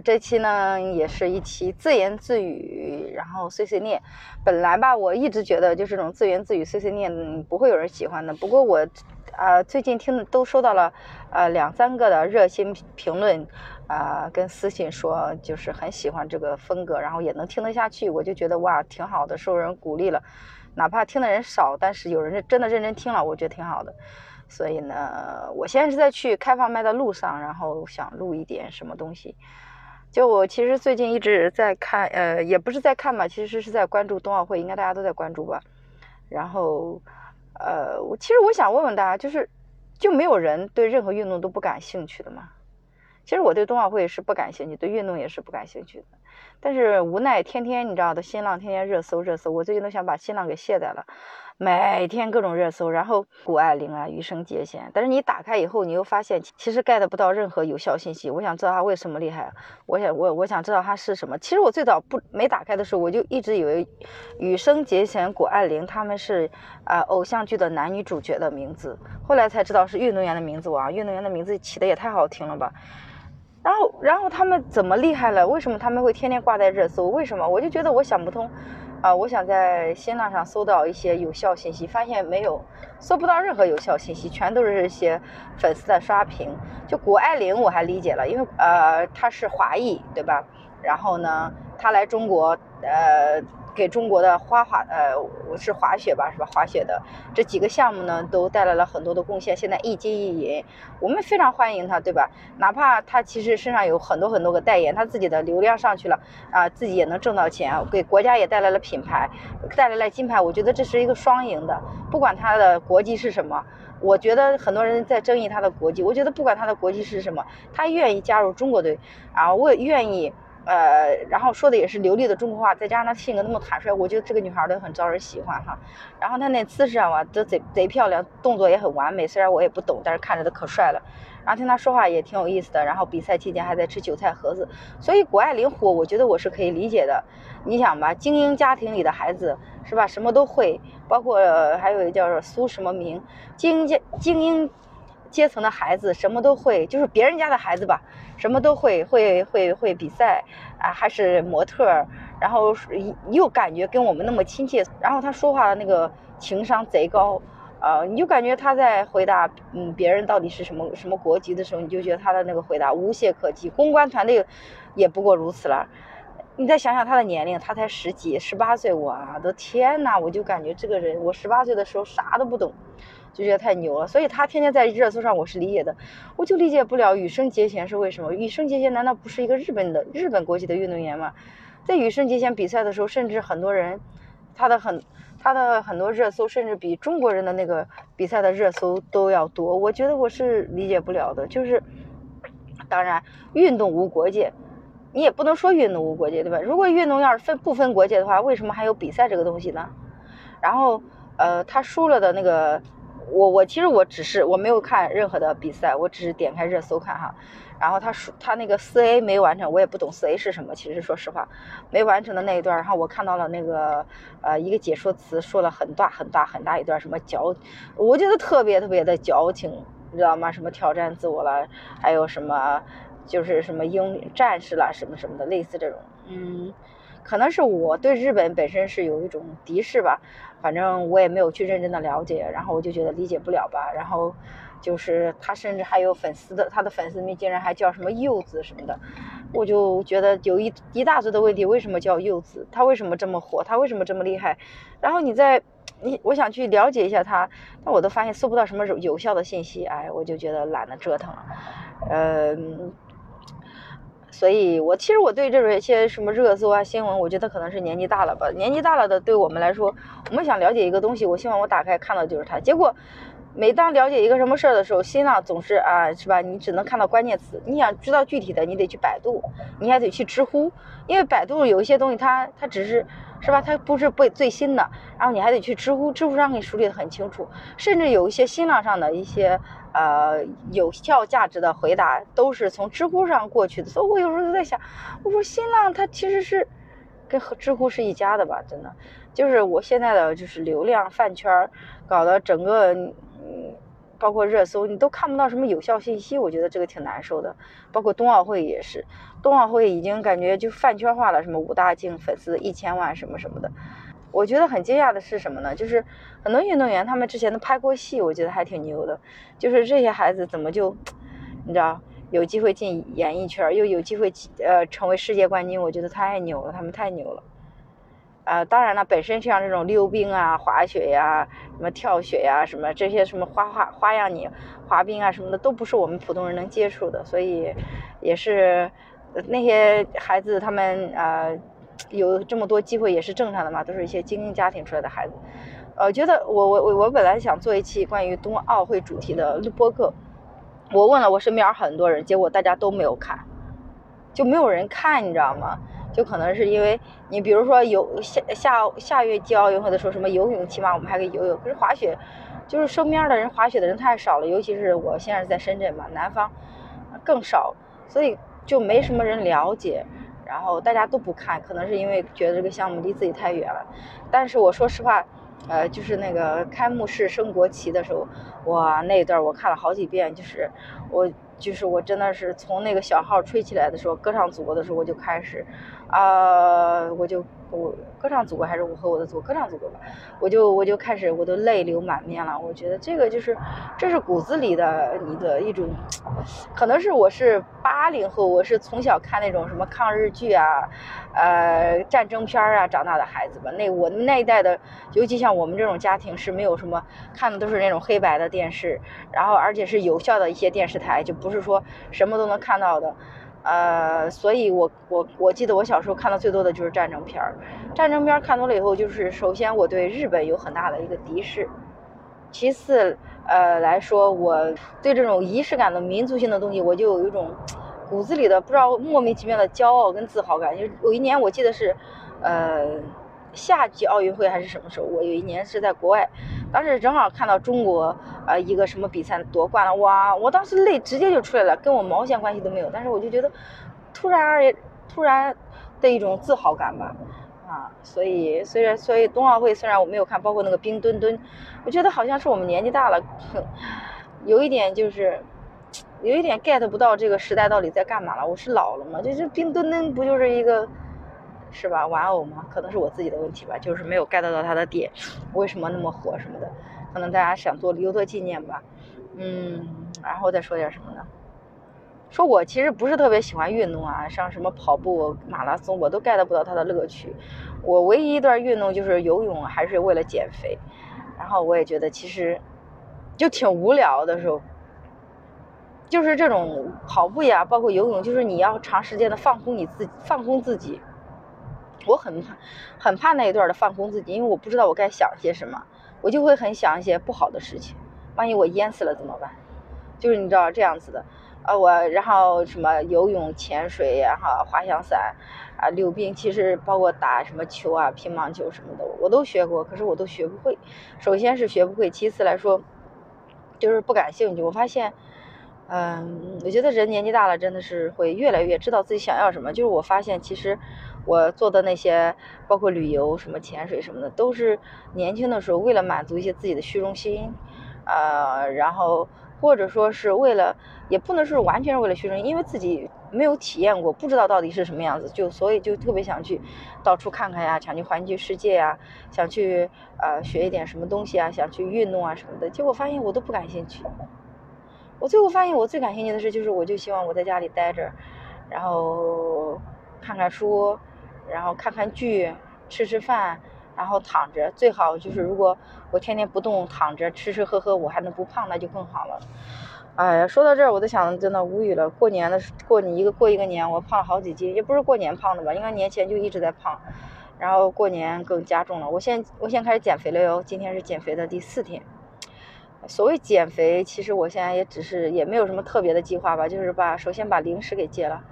这期呢也是一期自言自语，然后碎碎念。本来吧，我一直觉得就是这种自言自语、碎碎念不会有人喜欢的。不过我，呃，最近听都收到了，呃，两三个的热心评论，啊，跟私信说就是很喜欢这个风格，然后也能听得下去。我就觉得哇，挺好的，受人鼓励了。哪怕听的人少，但是有人真的认真听了，我觉得挺好的。所以呢，我现在是在去开放麦的路上，然后想录一点什么东西。就我其实最近一直在看，呃，也不是在看吧，其实是在关注冬奥会，应该大家都在关注吧。然后，呃，我其实我想问问大家，就是就没有人对任何运动都不感兴趣的吗？其实我对冬奥会是不感兴趣，对运动也是不感兴趣的。但是无奈天天你知道的，新浪天天热搜热搜，我最近都想把新浪给卸载了。每天各种热搜，然后谷爱凌啊，羽生结弦，但是你打开以后，你又发现其实 get 不到任何有效信息。我想知道他为什么厉害，我想我我想知道他是什么。其实我最早不没打开的时候，我就一直以为羽生结弦、谷爱凌他们是啊偶像剧的男女主角的名字，后来才知道是运动员的名字。哇，运动员的名字起的也太好听了吧！然后然后他们怎么厉害了？为什么他们会天天挂在热搜？为什么？我就觉得我想不通。啊，我想在新浪上搜到一些有效信息，发现没有，搜不到任何有效信息，全都是一些粉丝的刷屏。就谷爱凌我还理解了，因为呃她是华裔，对吧？然后呢，她来中国，呃。给中国的花滑，呃，我是滑雪吧，是吧？滑雪的这几个项目呢，都带来了很多的贡献。现在一金一银，我们非常欢迎他，对吧？哪怕他其实身上有很多很多个代言，他自己的流量上去了，啊，自己也能挣到钱，给国家也带来了品牌，带来了金牌。我觉得这是一个双赢的。不管他的国籍是什么，我觉得很多人在争议他的国籍，我觉得不管他的国籍是什么，他愿意加入中国队，啊，我愿意。呃，然后说的也是流利的中国话，再加上她性格那么坦率，我觉得这个女孩都很招人喜欢哈。然后她那姿势啊，都贼贼漂亮，动作也很完美。虽然我也不懂，但是看着她可帅了。然后听她说话也挺有意思的。然后比赛期间还在吃韭菜盒子，所以谷爱凌火，我觉得我是可以理解的。你想吧，精英家庭里的孩子是吧，什么都会，包括还有一个叫苏什么明，精英家精英。阶层的孩子什么都会，就是别人家的孩子吧，什么都会，会会会比赛啊，还是模特，然后又感觉跟我们那么亲切，然后他说话的那个情商贼高，啊，你就感觉他在回答，嗯，别人到底是什么什么国籍的时候，你就觉得他的那个回答无懈可击。公关团队也不过如此了，你再想想他的年龄，他才十几，十八岁，我的天呐，我就感觉这个人，我十八岁的时候啥都不懂。就觉得太牛了，所以他天天在热搜上，我是理解的。我就理解不了羽生结弦是为什么？羽生结弦难道不是一个日本的日本国籍的运动员吗？在羽生结弦比赛的时候，甚至很多人，他的很他的很多热搜，甚至比中国人的那个比赛的热搜都要多。我觉得我是理解不了的。就是，当然，运动无国界，你也不能说运动无国界，对吧？如果运动要是分不分国界的话，为什么还有比赛这个东西呢？然后，呃，他输了的那个。我我其实我只是我没有看任何的比赛，我只是点开热搜看哈。然后他说他那个四 A 没完成，我也不懂四 A 是什么。其实说实话，没完成的那一段，然后我看到了那个呃一个解说词，说了很大很大很大一段什么矫，我觉得特别特别的矫情，你知道吗？什么挑战自我了，还有什么就是什么英战士啦什么什么的，类似这种，嗯。可能是我对日本本身是有一种敌视吧，反正我也没有去认真的了解，然后我就觉得理解不了吧。然后就是他甚至还有粉丝的，他的粉丝名竟然还叫什么柚子什么的，我就觉得有一一大堆的问题，为什么叫柚子？他为什么这么火？他为什么这么厉害？然后你在你我想去了解一下他，但我都发现搜不到什么有效的信息，哎，我就觉得懒得折腾了，嗯。所以，我其实我对这种一些什么热搜啊、新闻，我觉得可能是年纪大了吧。年纪大了的，对我们来说，我们想了解一个东西，我希望我打开看到就是它。结果，每当了解一个什么事儿的时候，新浪总是啊，是吧？你只能看到关键词。你想知道具体的，你得去百度，你还得去知乎，因为百度有一些东西，它它只是。是吧？它不是最最新的，然后你还得去知乎，知乎上给你梳理的很清楚，甚至有一些新浪上的一些呃有效价值的回答都是从知乎上过去的。所以我有时候都在想，我说新浪它其实是跟知乎是一家的吧？真的，就是我现在的就是流量饭圈搞得整个嗯包括热搜，你都看不到什么有效信息，我觉得这个挺难受的。包括冬奥会也是，冬奥会已经感觉就饭圈化了，什么武大靖粉丝一千万什么什么的。我觉得很惊讶的是什么呢？就是很多运动员他们之前都拍过戏，我觉得还挺牛的。就是这些孩子怎么就，你知道，有机会进演艺圈，又有机会呃成为世界冠军，我觉得太牛了，他们太牛了。啊，当然了，本身像这种溜冰啊、滑雪呀、什么跳雪呀、什么这些什么花花花样你滑冰啊什么的，都不是我们普通人能接触的，所以也是那些孩子他们呃有这么多机会也是正常的嘛，都是一些精英家庭出来的孩子。呃，觉得我我我我本来想做一期关于冬奥会主题的播客，我问了我身边很多人，结果大家都没有看，就没有人看，你知道吗？就可能是因为你，比如说游下下下月季奥运会的时候，什么游泳，起码我们还可以游泳。可是滑雪，就是身边的人滑雪的人太少了，尤其是我现在在深圳嘛，南方更少，所以就没什么人了解，然后大家都不看，可能是因为觉得这个项目离自己太远了。但是我说实话，呃，就是那个开幕式升国旗的时候，哇，那一段我看了好几遍，就是我。就是我真的是从那个小号吹起来的时候，歌唱祖国的时候我就开始，啊，我就我歌唱祖国还是我和我的祖国歌唱祖国吧，我就我就开始我都泪流满面了。我觉得这个就是这是骨子里的你的一种，可能是我是八零后，我是从小看那种什么抗日剧啊，呃战争片啊长大的孩子吧。那我那一代的，尤其像我们这种家庭是没有什么看的都是那种黑白的电视，然后而且是有效的一些电视台，就。不是说什么都能看到的，呃，所以我我我记得我小时候看的最多的就是战争片儿，战争片儿看多了以后，就是首先我对日本有很大的一个敌视，其次呃来说，我对这种仪式感的民族性的东西，我就有一种骨子里的不知道莫名其妙的骄傲跟自豪感。就有一年我记得是，呃。夏季奥运会还是什么时候？我有一年是在国外，当时正好看到中国呃一个什么比赛夺冠了，哇！我当时泪直接就出来了，跟我毛线关系都没有。但是我就觉得，突然而突然的一种自豪感吧，啊！所以虽然所以冬奥会虽然我没有看，包括那个冰墩墩，我觉得好像是我们年纪大了，有一点就是有一点 get 不到这个时代到底在干嘛了。我是老了吗？就是冰墩墩不就是一个？是吧？玩偶嘛？可能是我自己的问题吧，就是没有 get 到它的点，为什么那么火什么的，可能大家想做留作纪念吧。嗯，然后再说点什么呢？说我其实不是特别喜欢运动啊，像什么跑步、马拉松，我都 get 不到它的乐趣。我唯一一段运动就是游泳，还是为了减肥。然后我也觉得其实就挺无聊的时候，就是这种跑步呀，包括游泳，就是你要长时间的放空你自己，放空自己。我很怕，很怕那一段的放空自己，因为我不知道我该想些什么，我就会很想一些不好的事情，万一我淹死了怎么办？就是你知道这样子的，啊，我然后什么游泳、潜水呀，哈，滑翔伞，啊，溜冰，其实包括打什么球啊、乒乓球什么的，我都学过，可是我都学不会。首先是学不会，其次来说就是不感兴趣。我发现。嗯，我觉得人年纪大了，真的是会越来越知道自己想要什么。就是我发现，其实我做的那些，包括旅游、什么潜水什么的，都是年轻的时候为了满足一些自己的虚荣心，呃，然后或者说是为了，也不能是完全是为了虚荣，因为自己没有体验过，不知道到底是什么样子，就所以就特别想去到处看看呀，想去环球世界呀，想去呃学一点什么东西啊，想去运动啊什么的。结果发现我都不感兴趣。我最后发现，我最感兴趣的事就是，我就希望我在家里待着，然后看看书，然后看看剧，吃吃饭，然后躺着。最好就是，如果我天天不动，躺着吃吃喝喝，我还能不胖，那就更好了。哎呀，说到这儿，我都想真的无语了。过年的过你一个过一个年，我胖了好几斤，也不是过年胖的吧？应该年前就一直在胖，然后过年更加重了。我现我现在开始减肥了哟，今天是减肥的第四天。所谓减肥，其实我现在也只是也没有什么特别的计划吧，就是把首先把零食给戒了，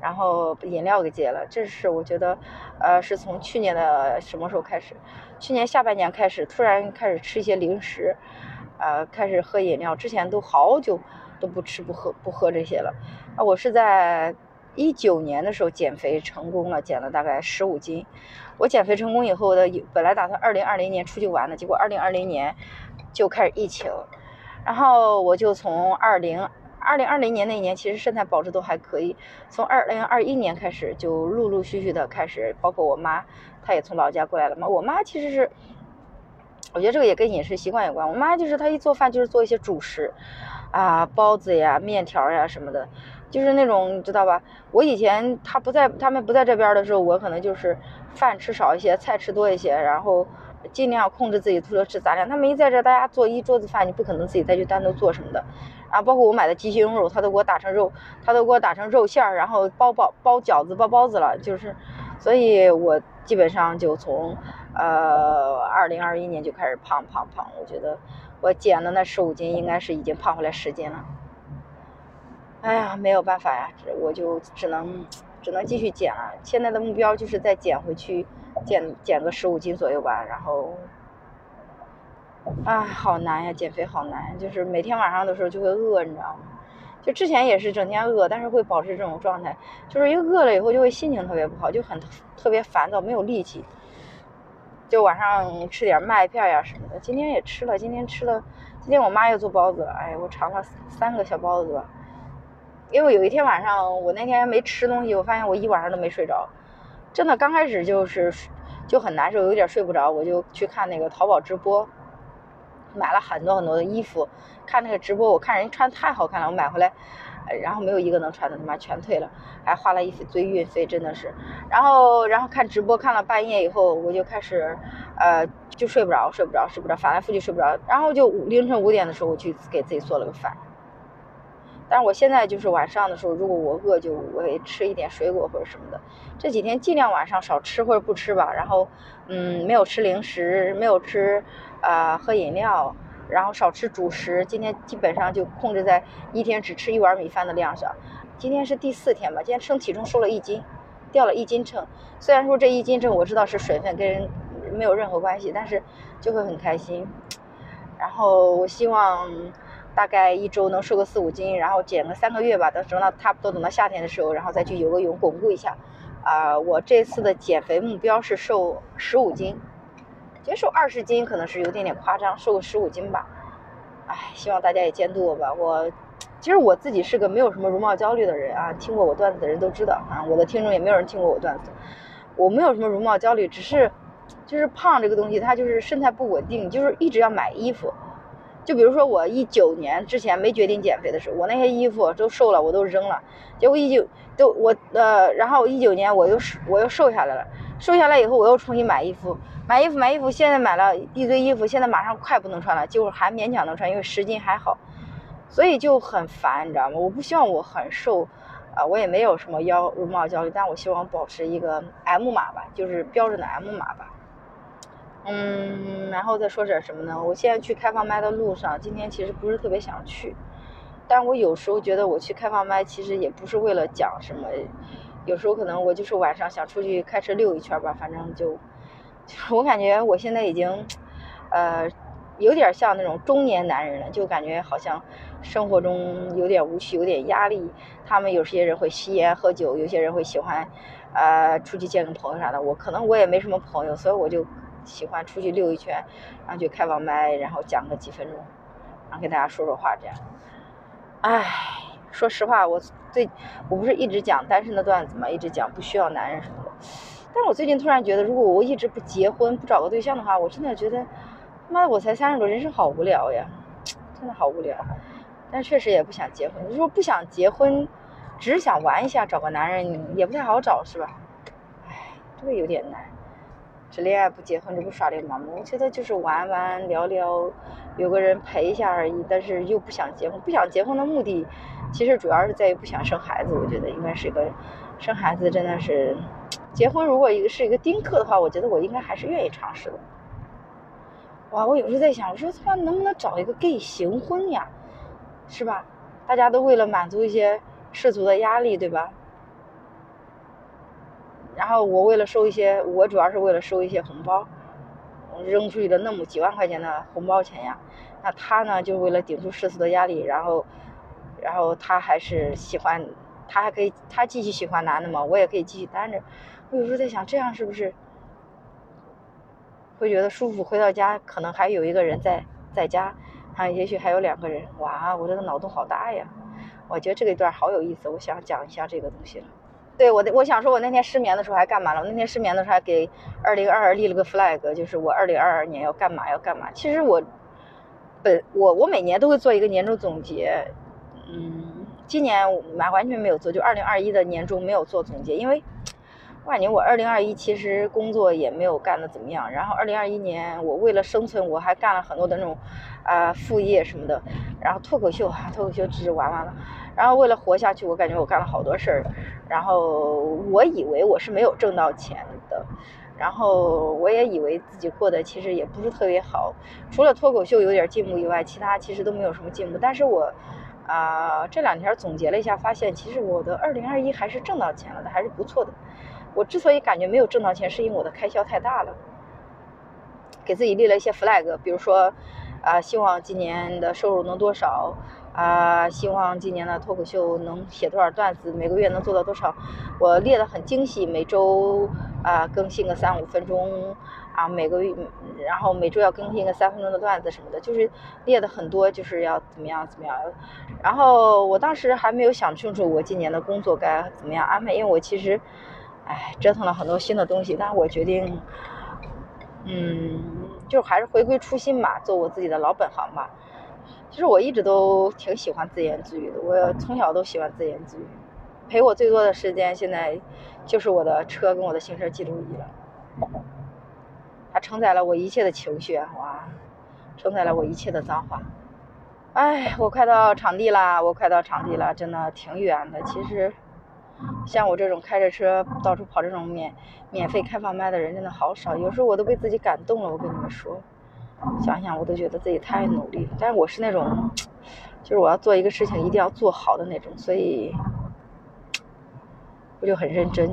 然后饮料给戒了。这是我觉得，呃，是从去年的什么时候开始？去年下半年开始，突然开始吃一些零食，呃，开始喝饮料。之前都好久都不吃不喝不喝这些了。啊，我是在一九年的时候减肥成功了，减了大概十五斤。我减肥成功以后的，本来打算二零二零年出去玩的，结果二零二零年。就开始疫情，然后我就从二零二零二零年那一年，其实身材保持都还可以。从二零二一年开始，就陆陆续续的开始，包括我妈，她也从老家过来了嘛。我妈其实是，我觉得这个也跟饮食习惯有关。我妈就是她一做饭就是做一些主食，啊，包子呀、面条呀什么的，就是那种你知道吧？我以前她不在，他们不在这边的时候，我可能就是饭吃少一些，菜吃多一些，然后。尽量控制自己多吃杂粮。他们一在这，大家做一桌子饭，你不可能自己再去单独做什么的。然后包括我买的鸡胸肉，他都给我打成肉，他都给我打成肉馅儿，然后包包包饺子、包包子了。就是，所以我基本上就从呃二零二一年就开始胖胖胖。我觉得我减的那十五斤，应该是已经胖回来十斤了。哎呀，没有办法呀，我就只能只能继续减了。现在的目标就是再减回去。减减个十五斤左右吧，然后，啊，好难呀，减肥好难，就是每天晚上的时候就会饿，你知道吗？就之前也是整天饿，但是会保持这种状态，就是一饿了以后就会心情特别不好，就很特别烦躁，没有力气。就晚上吃点麦片呀什么的，今天也吃了，今天吃了，今天我妈又做包子了，哎，我尝了三个小包子吧。因为有一天晚上我那天没吃东西，我发现我一晚上都没睡着。真的刚开始就是就很难受，有点睡不着，我就去看那个淘宝直播，买了很多很多的衣服。看那个直播，我看人穿太好看了，我买回来，然后没有一个能穿的，他妈全退了，还花了一堆运费，真的是。然后然后看直播看了半夜以后，我就开始呃就睡不着，睡不着，睡不着，翻来覆去睡不着。然后就凌晨五点的时候，我去给自己做了个饭。但是我现在就是晚上的时候，如果我饿，就我会吃一点水果或者什么的。这几天尽量晚上少吃或者不吃吧。然后，嗯，没有吃零食，没有吃，呃，喝饮料，然后少吃主食。今天基本上就控制在一天只吃一碗米饭的量上。今天是第四天吧，今天称体重瘦了一斤，掉了一斤秤。虽然说这一斤秤我知道是水分，跟没有任何关系，但是就会很开心。然后我希望。大概一周能瘦个四五斤，然后减个三个月吧，等等到差不多等到夏天的时候，然后再去游个泳巩固一下。啊，我这次的减肥目标是瘦十五斤，其实瘦二十斤可能是有点点夸张，瘦个十五斤吧。哎，希望大家也监督我吧。我其实我自己是个没有什么容貌焦虑的人啊，听过我段子的人都知道啊。我的听众也没有人听过我段子，我没有什么容貌焦虑，只是就是胖这个东西，它就是身材不稳定，就是一直要买衣服。就比如说我一九年之前没决定减肥的时候，我那些衣服都瘦了，我都扔了。结果一九都我呃，然后一九年我又我又瘦下来了，瘦下来以后我又重新买衣服，买衣服买衣服，现在买了一堆衣服，现在马上快不能穿了，就是还勉强能穿，因为十斤还好，所以就很烦，你知道吗？我不希望我很瘦，啊，我也没有什么腰容貌焦虑，但我希望保持一个 M 码吧，就是标准的 M 码吧。嗯，然后再说点什么呢？我现在去开放麦的路上，今天其实不是特别想去，但我有时候觉得我去开放麦其实也不是为了讲什么，有时候可能我就是晚上想出去开车溜一圈吧，反正就，我感觉我现在已经，呃，有点像那种中年男人了，就感觉好像生活中有点无趣，有点压力。他们有些人会吸烟喝酒，有些人会喜欢，呃，出去见个朋友啥的。我可能我也没什么朋友，所以我就。喜欢出去溜一圈，然后就开放麦，然后讲个几分钟，然后跟大家说说话这样。唉，说实话，我最我不是一直讲单身的段子嘛，一直讲不需要男人什么的。但是我最近突然觉得，如果我一直不结婚，不找个对象的话，我真的觉得，妈的，我才三十多，人生好无聊呀，真的好无聊。但确实也不想结婚。你说不想结婚，只是想玩一下，找个男人也不太好找，是吧？唉，这个有点难。是恋爱不结婚，这不耍流氓吗？我觉得就是玩玩聊聊，有个人陪一下而已。但是又不想结婚，不想结婚的目的，其实主要是在于不想生孩子。我觉得应该是个生孩子真的是，结婚如果一个是一个丁克的话，我觉得我应该还是愿意尝试的。哇，我有时候在想，我说他妈能不能找一个 gay 行婚呀？是吧？大家都为了满足一些世俗的压力，对吧？然后我为了收一些，我主要是为了收一些红包，扔出去的那么几万块钱的红包钱呀。那他呢，就为了顶住世俗的压力，然后，然后他还是喜欢，他还可以，他继续喜欢男的嘛，我也可以继续单着。我有时候在想，这样是不是会觉得舒服？回到家可能还有一个人在在家，啊，也许还有两个人。哇，我这个脑洞好大呀！我觉得这个一段好有意思，我想讲一下这个东西了。对我，我想说，我那天失眠的时候还干嘛了？我那天失眠的时候还给二零二二立了个 flag，就是我二零二二年要干嘛要干嘛。其实我本我我每年都会做一个年终总结，嗯，今年完完全没有做，就二零二一的年终没有做总结，因为我感觉我二零二一其实工作也没有干的怎么样。然后二零二一年我为了生存，我还干了很多的那种啊副业什么的，然后脱口秀啊脱口秀只是玩玩了。然后为了活下去，我感觉我干了好多事儿，然后我以为我是没有挣到钱的，然后我也以为自己过得其实也不是特别好，除了脱口秀有点进步以外，其他其实都没有什么进步。但是我啊这两天总结了一下，发现其实我的二零二一还是挣到钱了的，还是不错的。我之所以感觉没有挣到钱，是因为我的开销太大了，给自己立了一些 flag，比如说啊希望今年的收入能多少。啊，希望今年的脱口秀能写多少段子，每个月能做到多少？我列的很精细，每周啊更新个三五分钟啊，每个月，然后每周要更新个三分钟的段子什么的，就是列的很多，就是要怎么样怎么样。然后我当时还没有想清楚我今年的工作该怎么样安排，因为我其实，哎，折腾了很多新的东西，但是我决定，嗯，就还是回归初心吧，做我自己的老本行吧。其实我一直都挺喜欢自言自语的，我从小都喜欢自言自语。陪我最多的时间，现在就是我的车跟我的行车记录仪了。它承载了我一切的情绪，哇，承载了我一切的脏话。哎，我快到场地啦！我快到场地了，真的挺远的。其实，像我这种开着车到处跑这种免免费开放麦的人，真的好少。有时候我都被自己感动了，我跟你们说。想想我都觉得自己太努力了，但是我是那种，就是我要做一个事情一定要做好的那种，所以我就很认真。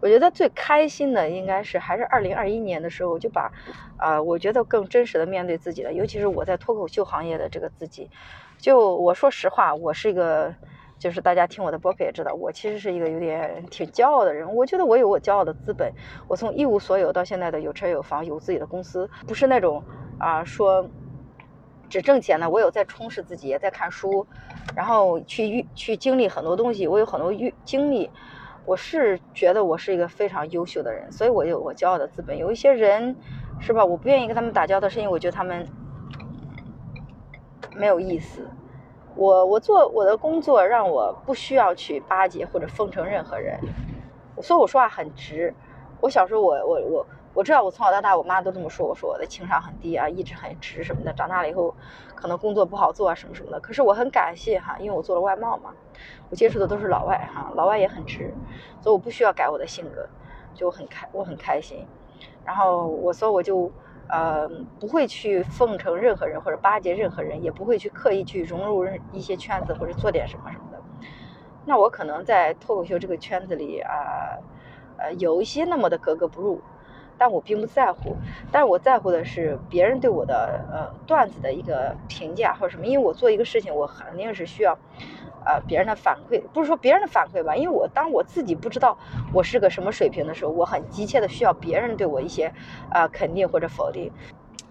我觉得最开心的应该是还是二零二一年的时候，我就把啊，我觉得更真实的面对自己了，尤其是我在脱口秀行业的这个自己。就我说实话，我是一个。就是大家听我的播客也知道，我其实是一个有点挺骄傲的人。我觉得我有我骄傲的资本。我从一无所有到现在的有车有房，有自己的公司，不是那种啊说只挣钱的。我有在充实自己，也在看书，然后去去经历很多东西。我有很多遇经历，我是觉得我是一个非常优秀的人，所以我有我骄傲的资本。有一些人是吧？我不愿意跟他们打交道，是因为我觉得他们没有意思。我我做我的工作，让我不需要去巴结或者奉承任何人，所以我说话很直。我小时候，我我我我知道，我从小到大，我妈都这么说，我说我的情商很低啊，一直很直什么的。长大了以后，可能工作不好做啊，什么什么的。可是我很感谢哈，因为我做了外贸嘛，我接触的都是老外哈，老外也很直，所以我不需要改我的性格，就很开，我很开心。然后我所以我就。呃，不会去奉承任何人或者巴结任何人，也不会去刻意去融入一些圈子或者做点什么什么的。那我可能在脱口秀这个圈子里啊，呃，有一些那么的格格不入，但我并不在乎。但是我在乎的是别人对我的呃段子的一个评价或者什么，因为我做一个事情，我肯定是需要。呃，别人的反馈不是说别人的反馈吧，因为我当我自己不知道我是个什么水平的时候，我很急切的需要别人对我一些呃肯定或者否定。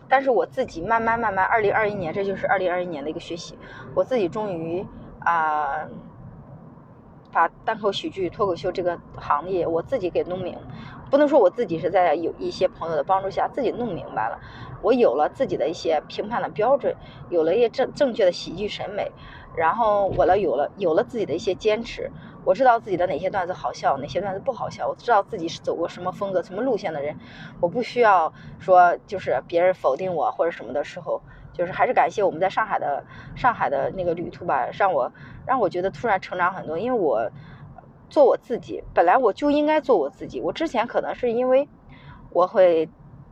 但是我自己慢慢慢慢，二零二一年，这就是二零二一年的一个学习，我自己终于啊，把单口喜剧、脱口秀这个行业我自己给弄明，不能说我自己是在有一些朋友的帮助下自己弄明白了，我有了自己的一些评判的标准，有了一些正正确的喜剧审美。然后我了有了有了自己的一些坚持，我知道自己的哪些段子好笑，哪些段子不好笑，我知道自己是走过什么风格、什么路线的人，我不需要说就是别人否定我或者什么的时候，就是还是感谢我们在上海的上海的那个旅途吧，让我让我觉得突然成长很多，因为我做我自己，本来我就应该做我自己，我之前可能是因为我会。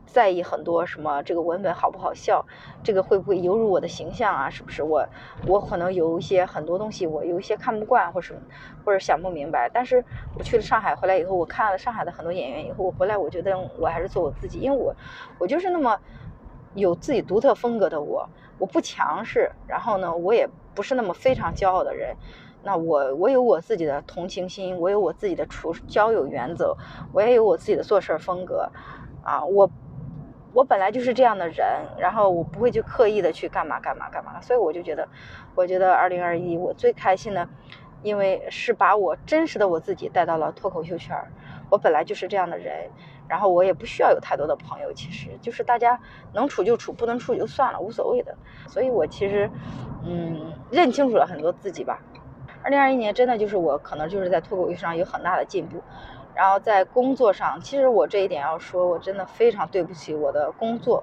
在意很多什么？这个文本好不好笑？这个会不会犹如我的形象啊？是不是我我可能有一些很多东西，我有一些看不惯或什么，或者想不明白。但是我去了上海回来以后，我看了上海的很多演员以后，我回来我觉得我还是做我自己，因为我我就是那么有自己独特风格的我，我不强势，然后呢，我也不是那么非常骄傲的人。那我我有我自己的同情心，我有我自己的处交友原则，我也有我自己的做事风格啊，我。我本来就是这样的人，然后我不会去刻意的去干嘛干嘛干嘛，所以我就觉得，我觉得二零二一我最开心的，因为是把我真实的我自己带到了脱口秀圈儿。我本来就是这样的人，然后我也不需要有太多的朋友，其实就是大家能处就处，不能处就算了，无所谓的。所以我其实，嗯，认清楚了很多自己吧。二零二一年真的就是我可能就是在脱口秀上有很大的进步，然后在工作上，其实我这一点要说，我真的非常对不起我的工作，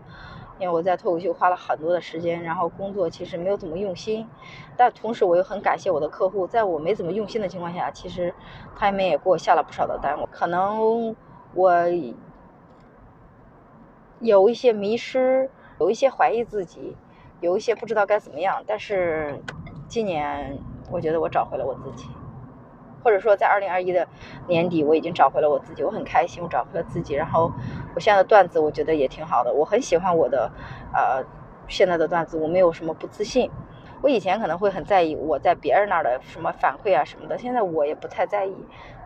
因为我在脱口秀花了很多的时间，然后工作其实没有怎么用心，但同时我又很感谢我的客户，在我没怎么用心的情况下，其实他们也给我下了不少的单，我可能我有一些迷失，有一些怀疑自己，有一些不知道该怎么样，但是今年。我觉得我找回了我自己，或者说在二零二一的年底，我已经找回了我自己，我很开心，我找回了自己。然后我现在的段子，我觉得也挺好的，我很喜欢我的呃现在的段子，我没有什么不自信。我以前可能会很在意我在别人那儿的什么反馈啊什么的，现在我也不太在意，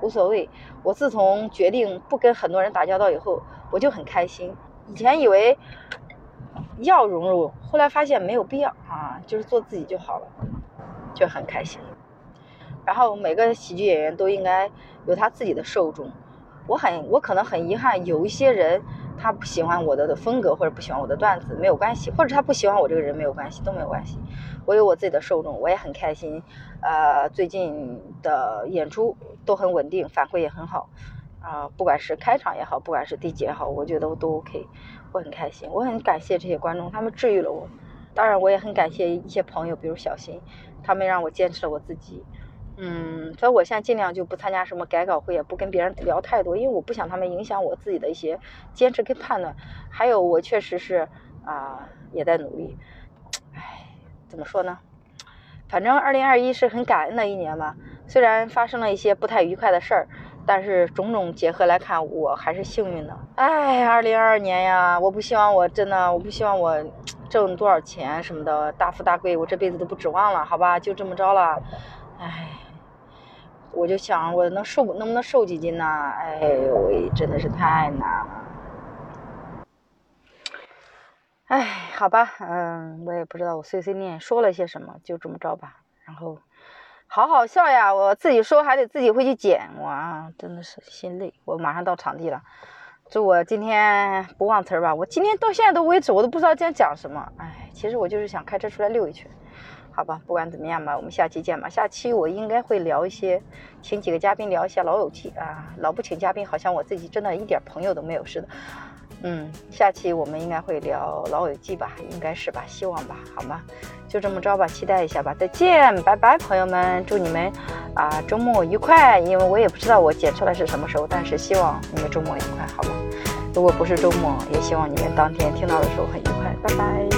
无所谓。我自从决定不跟很多人打交道以后，我就很开心。以前以为要融入，后来发现没有必要啊，就是做自己就好了。就很开心，然后每个喜剧演员都应该有他自己的受众。我很，我可能很遗憾，有一些人他不喜欢我的风格或者不喜欢我的段子，没有关系，或者他不喜欢我这个人没有关系，都没有关系。我有我自己的受众，我也很开心。呃，最近的演出都很稳定，反馈也很好。啊，不管是开场也好，不管是第几也好，我觉得我都 OK，我很开心，我很感谢这些观众，他们治愈了我。当然，我也很感谢一些朋友，比如小新。他们让我坚持了我自己，嗯，所以我现在尽量就不参加什么改稿会，也不跟别人聊太多，因为我不想他们影响我自己的一些坚持跟判断。还有，我确实是啊，也在努力。唉，怎么说呢？反正二零二一是很感恩的一年吧。虽然发生了一些不太愉快的事儿，但是种种结合来看，我还是幸运的。唉，二零二二年呀，我不希望我真的，我不希望我。挣多少钱什么的，大富大贵，我这辈子都不指望了，好吧，就这么着了。唉，我就想我能瘦，能不能瘦几斤呢？哎呦喂，真的是太难了。唉，好吧，嗯，我也不知道我碎碎念说了些什么，就这么着吧。然后，好好笑呀，我自己说还得自己回去剪，哇，真的是心累。我马上到场地了。祝我今天不忘词儿吧！我今天到现在都为止，我都不知道今天讲什么。哎，其实我就是想开车出来溜一圈，好吧？不管怎么样吧，我们下期见吧。下期我应该会聊一些，请几个嘉宾聊一下《老友记》啊。老不请嘉宾，好像我自己真的一点朋友都没有似的。嗯，下期我们应该会聊《老友记》吧？应该是吧？希望吧？好吗？就这么着吧，期待一下吧。再见，拜拜，朋友们，祝你们啊周末愉快。因为我也不知道我剪出来是什么时候，但是希望你们周末愉快，好吗？如果不是周末，也希望你们当天听到的时候很愉快。拜拜。